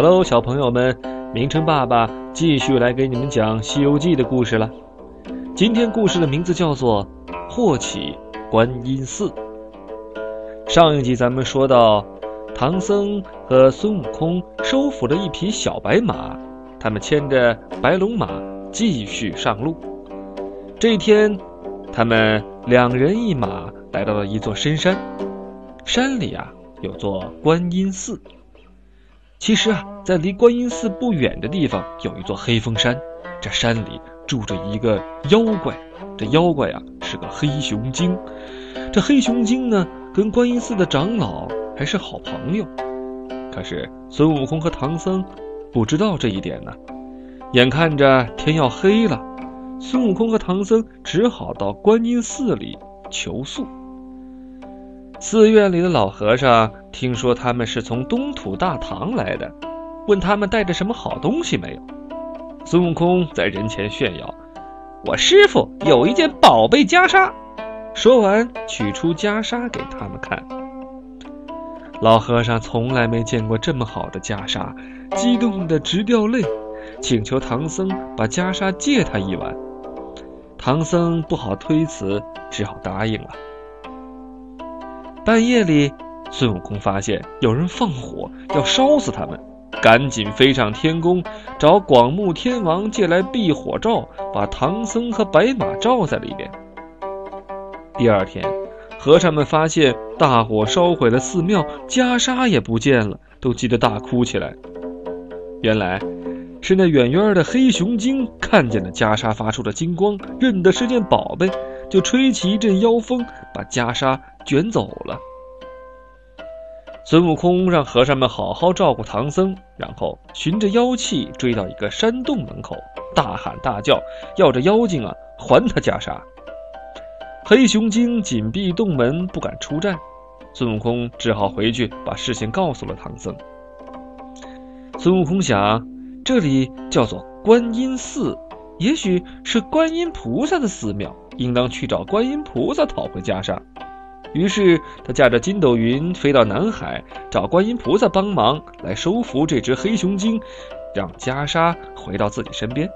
Hello，小朋友们，名称爸爸继续来给你们讲《西游记》的故事了。今天故事的名字叫做《霍启观音寺》。上一集咱们说到，唐僧和孙悟空收服了一匹小白马，他们牵着白龙马继续上路。这一天，他们两人一马来到了一座深山，山里啊有座观音寺。其实啊，在离观音寺不远的地方有一座黑风山，这山里住着一个妖怪。这妖怪啊是个黑熊精。这黑熊精呢，跟观音寺的长老还是好朋友。可是孙悟空和唐僧不知道这一点呢。眼看着天要黑了，孙悟空和唐僧只好到观音寺里求宿。寺院里的老和尚听说他们是从东土大唐来的，问他们带着什么好东西没有。孙悟空在人前炫耀：“我师傅有一件宝贝袈裟。”说完，取出袈裟给他们看。老和尚从来没见过这么好的袈裟，激动得直掉泪，请求唐僧把袈裟借他一晚。唐僧不好推辞，只好答应了。半夜里，孙悟空发现有人放火要烧死他们，赶紧飞上天宫，找广目天王借来避火罩，把唐僧和白马罩在里边。第二天，和尚们发现大火烧毁了寺庙，袈裟也不见了，都急得大哭起来。原来，是那远远的黑熊精看见了袈裟发出的金光，认得是件宝贝。就吹起一阵妖风，把袈裟卷走了。孙悟空让和尚们好好照顾唐僧，然后循着妖气追到一个山洞门口，大喊大叫，要这妖精啊还他袈裟。黑熊精紧闭洞门，不敢出战。孙悟空只好回去把事情告诉了唐僧。孙悟空想，这里叫做观音寺，也许是观音菩萨的寺庙。应当去找观音菩萨讨回袈裟，于是他驾着筋斗云飞到南海，找观音菩萨帮忙来收服这只黑熊精，让袈裟回到自己身边。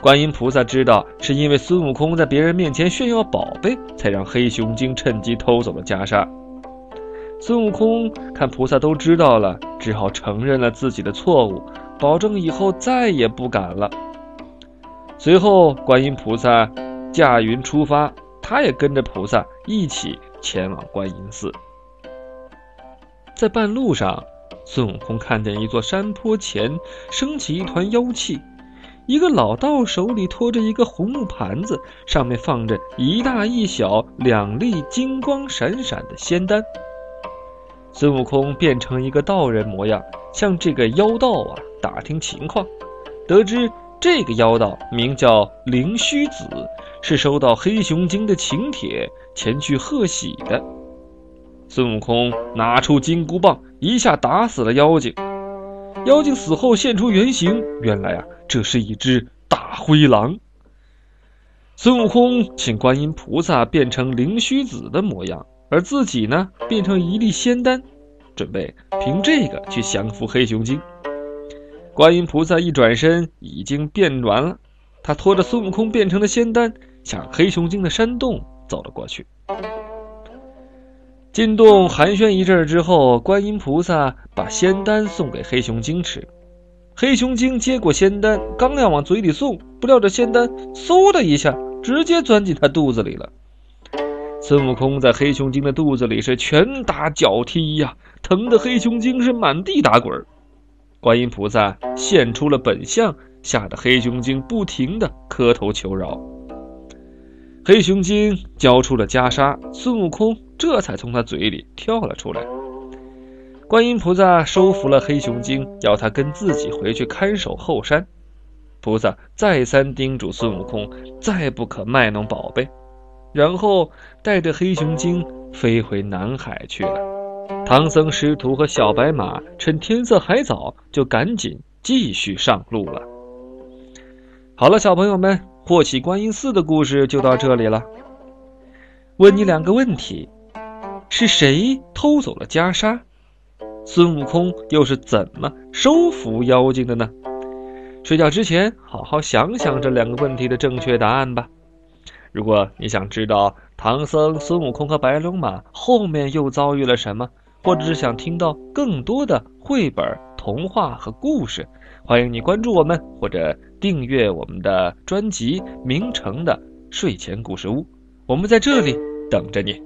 观音菩萨知道是因为孙悟空在别人面前炫耀宝贝，才让黑熊精趁机偷走了袈裟。孙悟空看菩萨都知道了，只好承认了自己的错误，保证以后再也不敢了。随后，观音菩萨驾云出发，他也跟着菩萨一起前往观音寺。在半路上，孙悟空看见一座山坡前升起一团妖气，一个老道手里托着一个红木盘子，上面放着一大一小两粒金光闪闪的仙丹。孙悟空变成一个道人模样，向这个妖道啊打听情况，得知。这个妖道名叫灵虚子，是收到黑熊精的请帖前去贺喜的。孙悟空拿出金箍棒，一下打死了妖精。妖精死后现出原形，原来啊，这是一只大灰狼。孙悟空请观音菩萨变成灵虚子的模样，而自己呢，变成一粒仙丹，准备凭这个去降服黑熊精。观音菩萨一转身，已经变完了。他拖着孙悟空变成的仙丹，向黑熊精的山洞走了过去。进洞寒暄一阵之后，观音菩萨把仙丹送给黑熊精吃。黑熊精接过仙丹，刚要往嘴里送，不料这仙丹嗖的一下，直接钻进他肚子里了。孙悟空在黑熊精的肚子里是拳打脚踢呀，疼得黑熊精是满地打滚。观音菩萨现出了本相，吓得黑熊精不停地磕头求饶。黑熊精交出了袈裟，孙悟空这才从他嘴里跳了出来。观音菩萨收服了黑熊精，要他跟自己回去看守后山。菩萨再三叮嘱孙悟空，再不可卖弄宝贝，然后带着黑熊精飞回南海去了。唐僧师徒和小白马趁天色还早，就赶紧继续上路了。好了，小朋友们，霍启观音寺的故事就到这里了。问你两个问题：是谁偷走了袈裟？孙悟空又是怎么收服妖精的呢？睡觉之前，好好想想这两个问题的正确答案吧。如果你想知道唐僧、孙悟空和白龙马后面又遭遇了什么，或者是想听到更多的绘本、童话和故事，欢迎你关注我们或者订阅我们的专辑《名城的睡前故事屋》，我们在这里等着你。